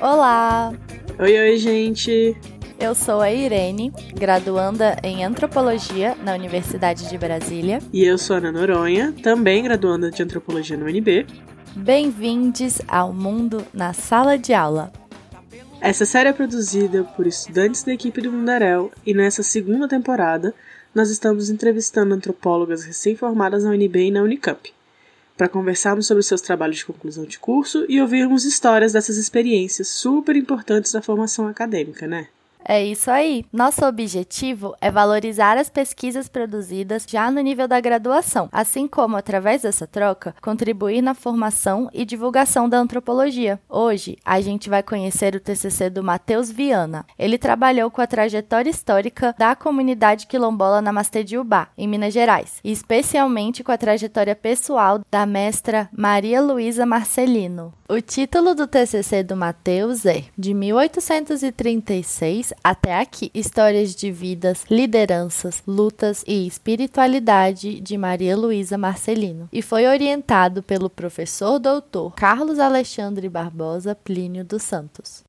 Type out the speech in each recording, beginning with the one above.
Olá! Oi, oi, gente! Eu sou a Irene, graduanda em Antropologia na Universidade de Brasília. E eu sou a Ana Noronha, também graduanda de Antropologia no UNB. Bem-vindos ao Mundo na Sala de Aula. Essa série é produzida por estudantes da equipe do Mundarel e nessa segunda temporada nós estamos entrevistando antropólogas recém-formadas na UNB e na Unicamp para conversarmos sobre seus trabalhos de conclusão de curso e ouvirmos histórias dessas experiências super importantes da formação acadêmica, né? É isso aí. Nosso objetivo é valorizar as pesquisas produzidas já no nível da graduação, assim como, através dessa troca, contribuir na formação e divulgação da antropologia. Hoje, a gente vai conhecer o TCC do Matheus Viana. Ele trabalhou com a trajetória histórica da comunidade quilombola Namastê de Ubá, em Minas Gerais, e especialmente com a trajetória pessoal da mestra Maria Luísa Marcelino. O título do TCC do Matheus é De 1836 até aqui: Histórias de vidas, lideranças, lutas e espiritualidade de Maria Luísa Marcelino, e foi orientado pelo professor doutor Carlos Alexandre Barbosa Plínio dos Santos.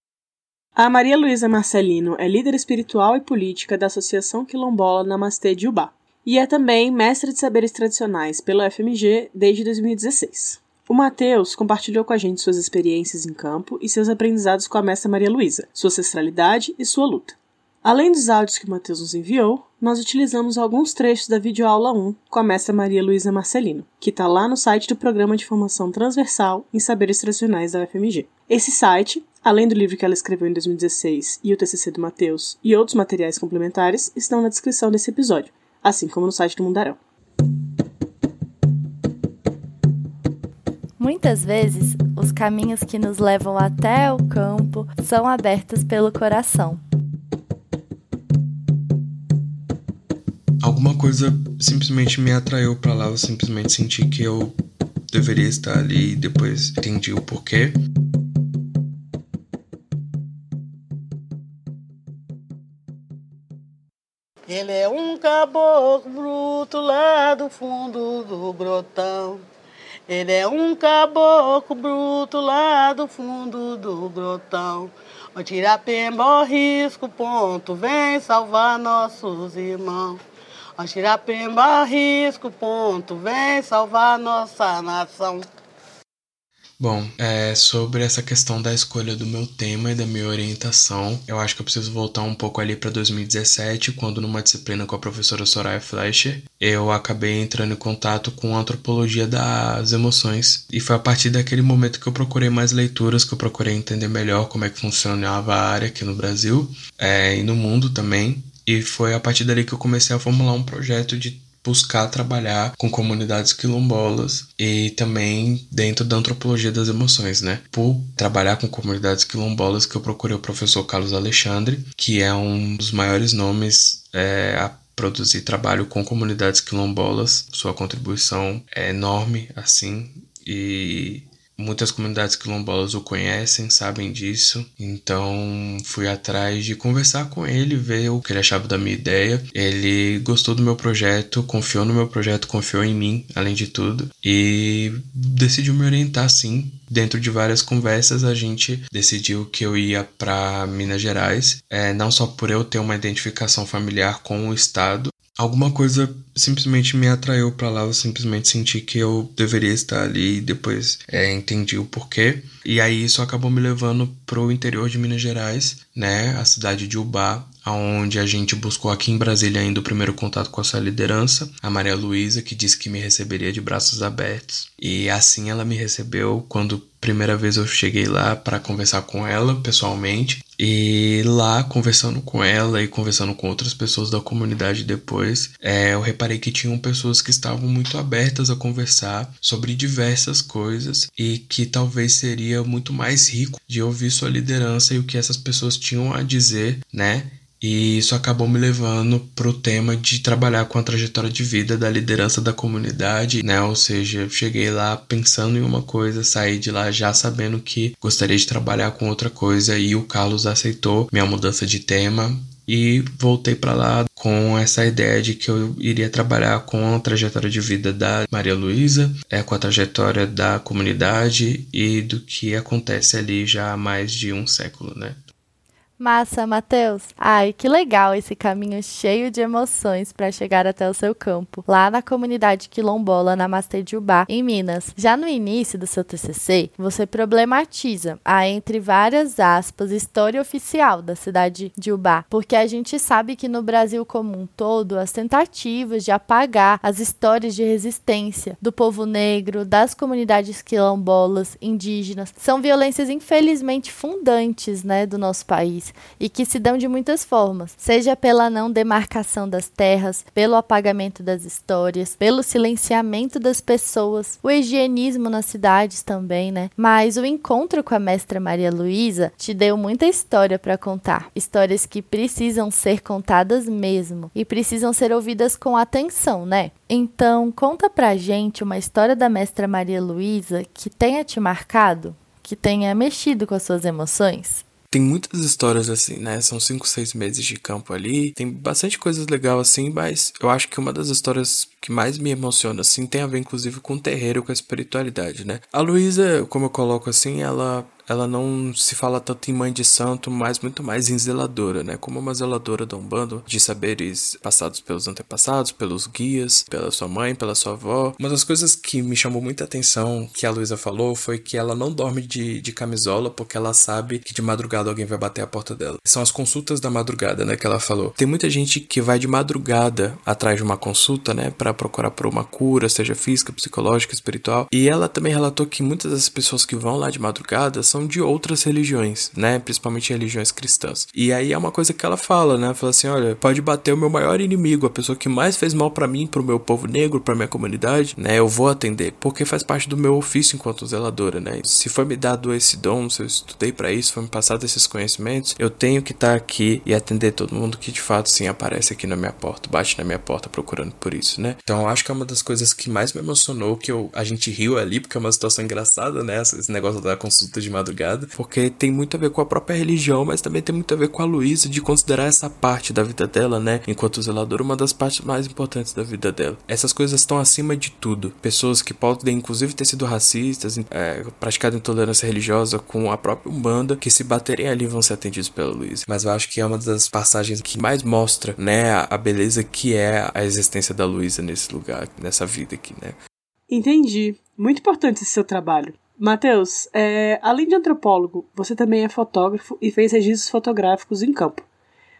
A Maria Luísa Marcelino é líder espiritual e política da Associação Quilombola Namastê de Ubá e é também mestre de saberes tradicionais pela FMG desde 2016. O Matheus compartilhou com a gente suas experiências em campo e seus aprendizados com a mestra Maria Luísa, sua ancestralidade e sua luta. Além dos áudios que o Matheus nos enviou, nós utilizamos alguns trechos da videoaula 1 com a mestra Maria Luísa Marcelino, que está lá no site do Programa de Formação Transversal em Saberes Tradicionais da UFMG. Esse site, além do livro que ela escreveu em 2016 e o TCC do Matheus e outros materiais complementares, estão na descrição desse episódio, assim como no site do Mundarão. Muitas vezes, os caminhos que nos levam até o campo são abertos pelo coração. Alguma coisa simplesmente me atraiu para lá, eu simplesmente senti que eu deveria estar ali e depois entendi o porquê. Ele é um caboclo bruto lá do fundo do grotão. Ele é um caboclo bruto lá do fundo do grotão. O tirapemba risco ponto vem salvar nossos irmãos. O tirapemba risco ponto vem salvar nossa nação. Bom, é, sobre essa questão da escolha do meu tema e da minha orientação, eu acho que eu preciso voltar um pouco ali para 2017, quando numa disciplina com a professora Soraya Fleischer, eu acabei entrando em contato com a antropologia das emoções. E foi a partir daquele momento que eu procurei mais leituras, que eu procurei entender melhor como é que funcionava a área aqui no Brasil é, e no mundo também. E foi a partir dali que eu comecei a formular um projeto de buscar trabalhar com comunidades quilombolas e também dentro da antropologia das emoções, né? Por trabalhar com comunidades quilombolas que eu procurei o professor Carlos Alexandre, que é um dos maiores nomes é, a produzir trabalho com comunidades quilombolas. Sua contribuição é enorme, assim, e Muitas comunidades quilombolas o conhecem, sabem disso. Então fui atrás de conversar com ele, ver o que ele achava da minha ideia. Ele gostou do meu projeto, confiou no meu projeto, confiou em mim, além de tudo, e decidiu me orientar sim. Dentro de várias conversas, a gente decidiu que eu ia para Minas Gerais, é, não só por eu ter uma identificação familiar com o estado, alguma coisa simplesmente me atraiu para lá, eu simplesmente senti que eu deveria estar ali e depois é, entendi o porquê. E aí isso acabou me levando pro interior de Minas Gerais, né, a cidade de Ubá, onde a gente buscou aqui em Brasília ainda o primeiro contato com a sua liderança, a Maria Luísa, que disse que me receberia de braços abertos. E assim ela me recebeu quando primeira vez eu cheguei lá para conversar com ela pessoalmente. E lá, conversando com ela e conversando com outras pessoas da comunidade depois, é, eu reparei que tinham pessoas que estavam muito abertas a conversar sobre diversas coisas e que talvez seria muito mais rico de ouvir sua liderança e o que essas pessoas tinham a dizer, né? E isso acabou me levando para o tema de trabalhar com a trajetória de vida da liderança da comunidade, né? Ou seja, eu cheguei lá pensando em uma coisa, saí de lá já sabendo que gostaria de trabalhar com outra coisa e o Carlos aceitou minha mudança de tema e voltei para lá com essa ideia de que eu iria trabalhar com a trajetória de vida da Maria Luísa, é, com a trajetória da comunidade e do que acontece ali já há mais de um século, né? Massa, Matheus! Ai, que legal esse caminho cheio de emoções para chegar até o seu campo, lá na comunidade quilombola Namastê de Ubá, em Minas. Já no início do seu TCC, você problematiza a, entre várias aspas, história oficial da cidade de Ubá, porque a gente sabe que no Brasil como um todo, as tentativas de apagar as histórias de resistência do povo negro, das comunidades quilombolas, indígenas, são violências infelizmente fundantes, né, do nosso país e que se dão de muitas formas, seja pela não demarcação das terras, pelo apagamento das histórias, pelo silenciamento das pessoas, o higienismo nas cidades também, né? Mas o encontro com a mestra Maria Luísa te deu muita história para contar, histórias que precisam ser contadas mesmo e precisam ser ouvidas com atenção, né? Então, conta pra gente uma história da mestra Maria Luísa que tenha te marcado, que tenha mexido com as suas emoções. Tem muitas histórias assim, né? São cinco, seis meses de campo ali. Tem bastante coisas legais assim, mas eu acho que uma das histórias que mais me emociona assim tem a ver inclusive com o terreiro, com a espiritualidade, né? A Luísa, como eu coloco assim, ela ela não se fala tanto em mãe de santo, mas muito mais em zeladora, né? Como uma zeladora de um bando de saberes passados pelos antepassados, pelos guias, pela sua mãe, pela sua avó. Uma das coisas que me chamou muita atenção que a Luísa falou foi que ela não dorme de, de camisola porque ela sabe que de madrugada alguém vai bater a porta dela. São as consultas da madrugada, né? Que ela falou. Tem muita gente que vai de madrugada atrás de uma consulta, né? Para procurar por uma cura, seja física, psicológica, espiritual. E ela também relatou que muitas das pessoas que vão lá de madrugada são de outras religiões, né? Principalmente religiões cristãs. E aí é uma coisa que ela fala, né? Fala assim: olha, pode bater o meu maior inimigo, a pessoa que mais fez mal para mim, pro meu povo negro, pra minha comunidade, né? Eu vou atender, porque faz parte do meu ofício enquanto zeladora, né? Se foi me dado esse dom, se eu estudei para isso, foi me passado esses conhecimentos, eu tenho que estar tá aqui e atender todo mundo que de fato sim aparece aqui na minha porta, bate na minha porta procurando por isso, né? Então acho que é uma das coisas que mais me emocionou, que eu, a gente riu ali, porque é uma situação engraçada, né? Esse negócio da consulta de madrugada madrugada, porque tem muito a ver com a própria religião, mas também tem muito a ver com a Luísa de considerar essa parte da vida dela, né, enquanto zeladora, uma das partes mais importantes da vida dela. Essas coisas estão acima de tudo. Pessoas que podem, inclusive, ter sido racistas, é, praticado intolerância religiosa com a própria Umbanda, que se baterem ali vão ser atendidos pela Luísa. Mas eu acho que é uma das passagens que mais mostra, né, a beleza que é a existência da Luísa nesse lugar, nessa vida aqui, né. Entendi. Muito importante esse seu trabalho. Matheus, é, além de antropólogo, você também é fotógrafo e fez registros fotográficos em campo.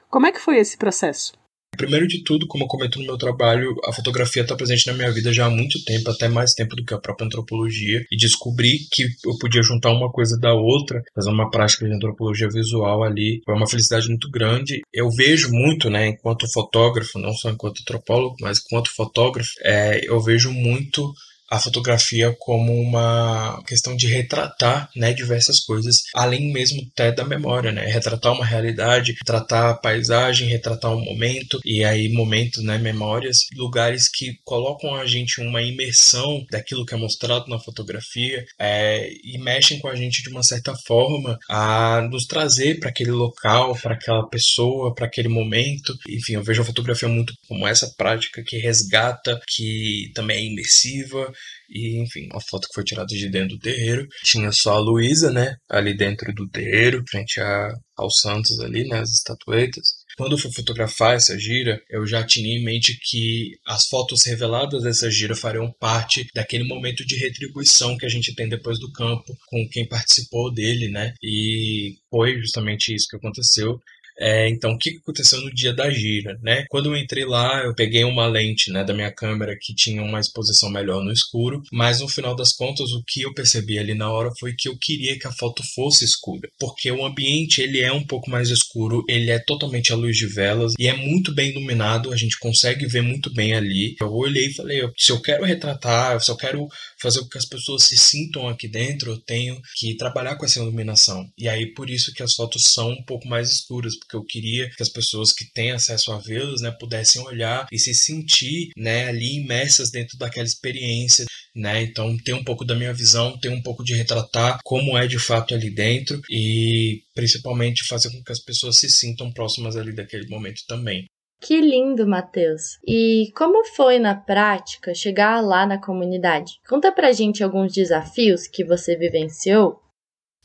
Como é que foi esse processo? Primeiro de tudo, como eu comento no meu trabalho, a fotografia está presente na minha vida já há muito tempo, até mais tempo do que a própria antropologia, e descobri que eu podia juntar uma coisa da outra, fazer uma prática de antropologia visual ali, foi uma felicidade muito grande. Eu vejo muito, né, enquanto fotógrafo, não só enquanto antropólogo, mas enquanto fotógrafo, é, eu vejo muito a fotografia como uma questão de retratar né, diversas coisas, além mesmo até da memória, né? Retratar uma realidade, retratar a paisagem, retratar um momento, e aí momentos, né, memórias, lugares que colocam a gente uma imersão daquilo que é mostrado na fotografia é, e mexem com a gente de uma certa forma a nos trazer para aquele local, para aquela pessoa, para aquele momento. Enfim, eu vejo a fotografia muito como essa prática que resgata, que também é imersiva, e, enfim, a foto que foi tirada de dentro do terreiro. Tinha só a Luísa, né? Ali dentro do terreiro, frente a, aos santos ali, né? As estatuetas. Quando eu fui fotografar essa gira, eu já tinha em mente que as fotos reveladas dessa gira fariam parte daquele momento de retribuição que a gente tem depois do campo com quem participou dele, né? E foi justamente isso que aconteceu. É, então, o que aconteceu no dia da gira, né? Quando eu entrei lá, eu peguei uma lente, né, da minha câmera que tinha uma exposição melhor no escuro, mas no final das contas, o que eu percebi ali na hora foi que eu queria que a foto fosse escura, porque o ambiente ele é um pouco mais escuro, ele é totalmente à luz de velas e é muito bem iluminado, a gente consegue ver muito bem ali. Eu olhei e falei, se eu quero retratar, se eu quero fazer com que as pessoas se sintam aqui dentro, eu tenho que trabalhar com essa iluminação. E aí por isso que as fotos são um pouco mais escuras, porque eu queria que as pessoas que têm acesso a vê-los, né, pudessem olhar e se sentir, né, ali imersas dentro daquela experiência, né? Então tem um pouco da minha visão, tem um pouco de retratar como é de fato ali dentro e principalmente fazer com que as pessoas se sintam próximas ali daquele momento também. Que lindo, Matheus! E como foi na prática chegar lá na comunidade? Conta pra gente alguns desafios que você vivenciou.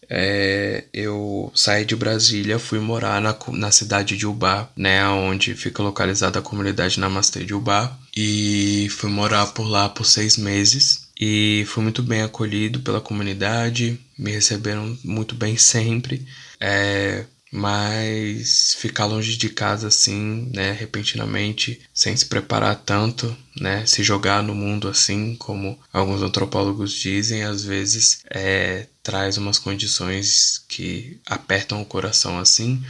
É, eu saí de Brasília, fui morar na, na cidade de Ubá, né, onde fica localizada a comunidade Namastê de Ubá, e fui morar por lá por seis meses. E fui muito bem acolhido pela comunidade, me receberam muito bem sempre. É, mas ficar longe de casa assim, né, repentinamente, sem se preparar tanto, né, se jogar no mundo assim, como alguns antropólogos dizem, às vezes é, traz umas condições que apertam o coração assim,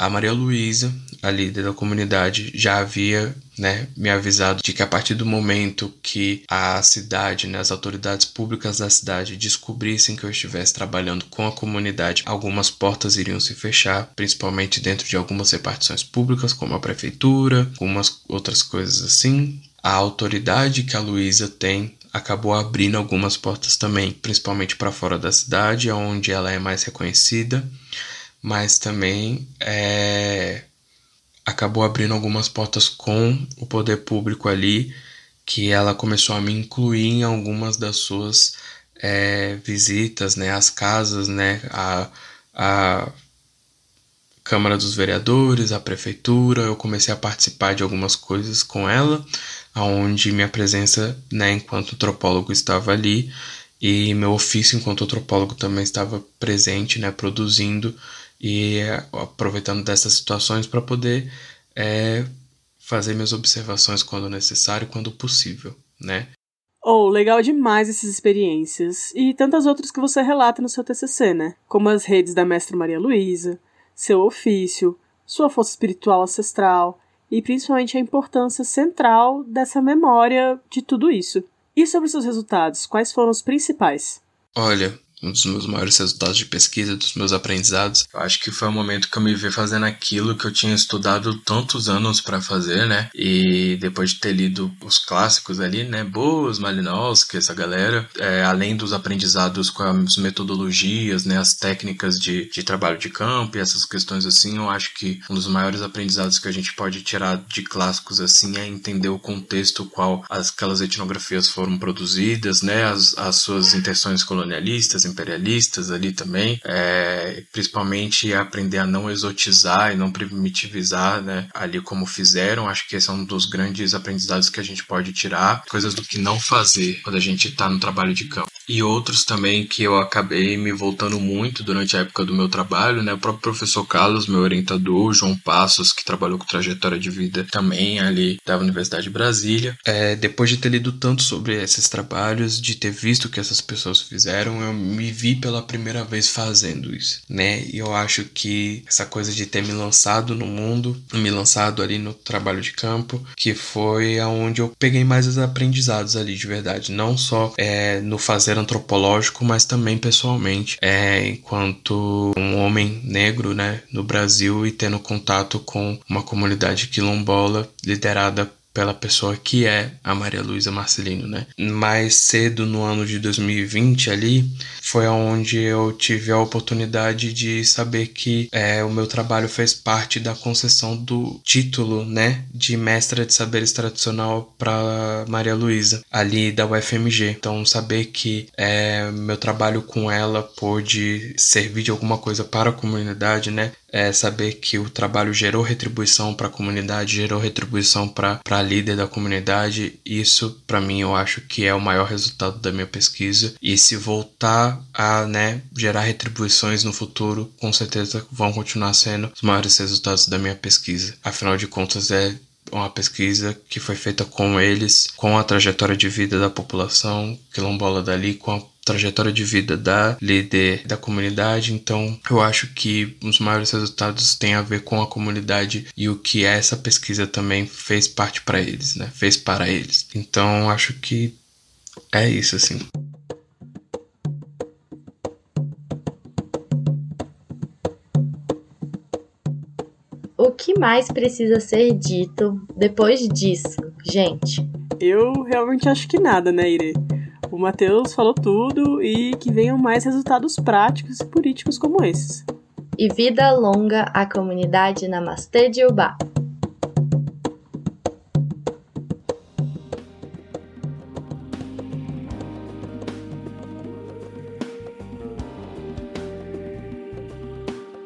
a Maria Luísa, a líder da comunidade, já havia né, me avisado de que a partir do momento que a cidade, né, as autoridades públicas da cidade descobrissem que eu estivesse trabalhando com a comunidade, algumas portas iriam se fechar, principalmente dentro de algumas repartições públicas, como a prefeitura, algumas outras coisas assim. A autoridade que a Luísa tem acabou abrindo algumas portas também, principalmente para fora da cidade, onde ela é mais reconhecida mas também é, acabou abrindo algumas portas com o poder público ali, que ela começou a me incluir em algumas das suas é, visitas, né, às casas, né, a, a Câmara dos Vereadores, a Prefeitura, eu comecei a participar de algumas coisas com ela, aonde minha presença, né, enquanto antropólogo estava ali, e meu ofício enquanto antropólogo também estava presente, né, produzindo e aproveitando dessas situações para poder é, fazer minhas observações quando necessário, quando possível, né? Oh, legal demais essas experiências e tantas outras que você relata no seu TCC, né? Como as redes da Mestra Maria Luísa, seu ofício, sua força espiritual ancestral e principalmente a importância central dessa memória de tudo isso. E sobre seus resultados, quais foram os principais? Olha, um dos meus maiores resultados de pesquisa, dos meus aprendizados. Eu acho que foi o momento que eu me vi fazendo aquilo que eu tinha estudado tantos anos para fazer, né? E depois de ter lido os clássicos ali, né? Boas, Malinowski, essa galera, é, além dos aprendizados com as metodologias, né? As técnicas de, de trabalho de campo e essas questões assim, eu acho que um dos maiores aprendizados que a gente pode tirar de clássicos assim é entender o contexto qual aquelas etnografias foram produzidas, né? As, as suas intenções colonialistas, imperialistas ali também, é, principalmente aprender a não exotizar e não primitivizar, né, ali como fizeram. Acho que esse é um dos grandes aprendizados que a gente pode tirar, coisas do que não fazer quando a gente está no trabalho de campo. E outros também que eu acabei me voltando muito durante a época do meu trabalho, né? O próprio professor Carlos, meu orientador, João Passos, que trabalhou com trajetória de vida também ali da Universidade de Brasília. É, depois de ter lido tanto sobre esses trabalhos, de ter visto o que essas pessoas fizeram, eu me vi pela primeira vez fazendo isso, né? E eu acho que essa coisa de ter me lançado no mundo, me lançado ali no trabalho de campo, que foi aonde eu peguei mais os aprendizados ali de verdade, não só é, no fazer antropológico, mas também pessoalmente, é, enquanto um homem negro, né, no Brasil e tendo contato com uma comunidade quilombola liderada pela pessoa que é a Maria Luísa Marcelino, né? Mais cedo no ano de 2020 ali foi onde eu tive a oportunidade de saber que é, o meu trabalho fez parte da concessão do título, né, de mestra de saberes tradicional para Maria Luísa ali da UFMG. Então saber que é, meu trabalho com ela pôde servir de alguma coisa para a comunidade, né? É saber que o trabalho gerou retribuição para a comunidade, gerou retribuição para a líder da comunidade. Isso, para mim, eu acho que é o maior resultado da minha pesquisa. E se voltar a né, gerar retribuições no futuro, com certeza vão continuar sendo os maiores resultados da minha pesquisa. Afinal de contas, é uma pesquisa que foi feita com eles, com a trajetória de vida da população quilombola dali, com a trajetória de vida da líder da comunidade. Então, eu acho que os maiores resultados têm a ver com a comunidade e o que essa pesquisa também fez parte para eles, né? Fez para eles. Então, acho que é isso assim. que mais precisa ser dito depois disso, gente? Eu realmente acho que nada, né, Ire? O Matheus falou tudo e que venham mais resultados práticos e políticos como esses. E vida longa à comunidade Namastê de Ubá.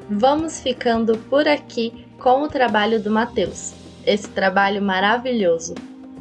Vamos ficando por aqui com o trabalho do Matheus. Esse trabalho maravilhoso.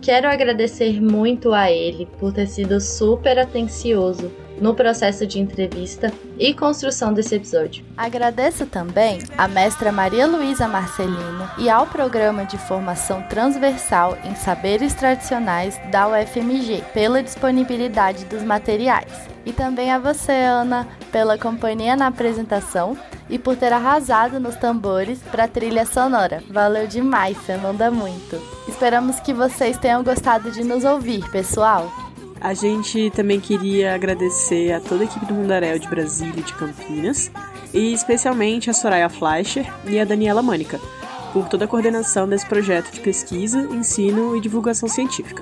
Quero agradecer muito a ele por ter sido super atencioso no processo de entrevista e construção desse episódio. Agradeço também à mestra Maria Luísa Marcelino e ao programa de formação transversal em saberes tradicionais da UFMG pela disponibilidade dos materiais. E também a você, Ana, pela companhia na apresentação e por ter arrasado nos tambores para a trilha sonora. Valeu demais, você manda muito. Esperamos que vocês tenham gostado de nos ouvir, pessoal. A gente também queria agradecer a toda a equipe do Mundaréu de Brasília e de Campinas, e especialmente a Soraya Fleischer e a Daniela Mânica, por toda a coordenação desse projeto de pesquisa, ensino e divulgação científica.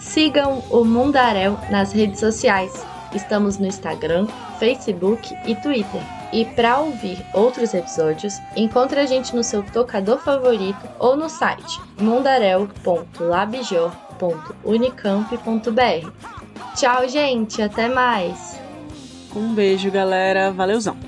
Sigam o Mundaréu nas redes sociais. Estamos no Instagram, Facebook e Twitter. E para ouvir outros episódios, encontre a gente no seu tocador favorito ou no site mundarel.labjor.unicamp.br. Tchau, gente, até mais. Um beijo, galera. Valeuzão.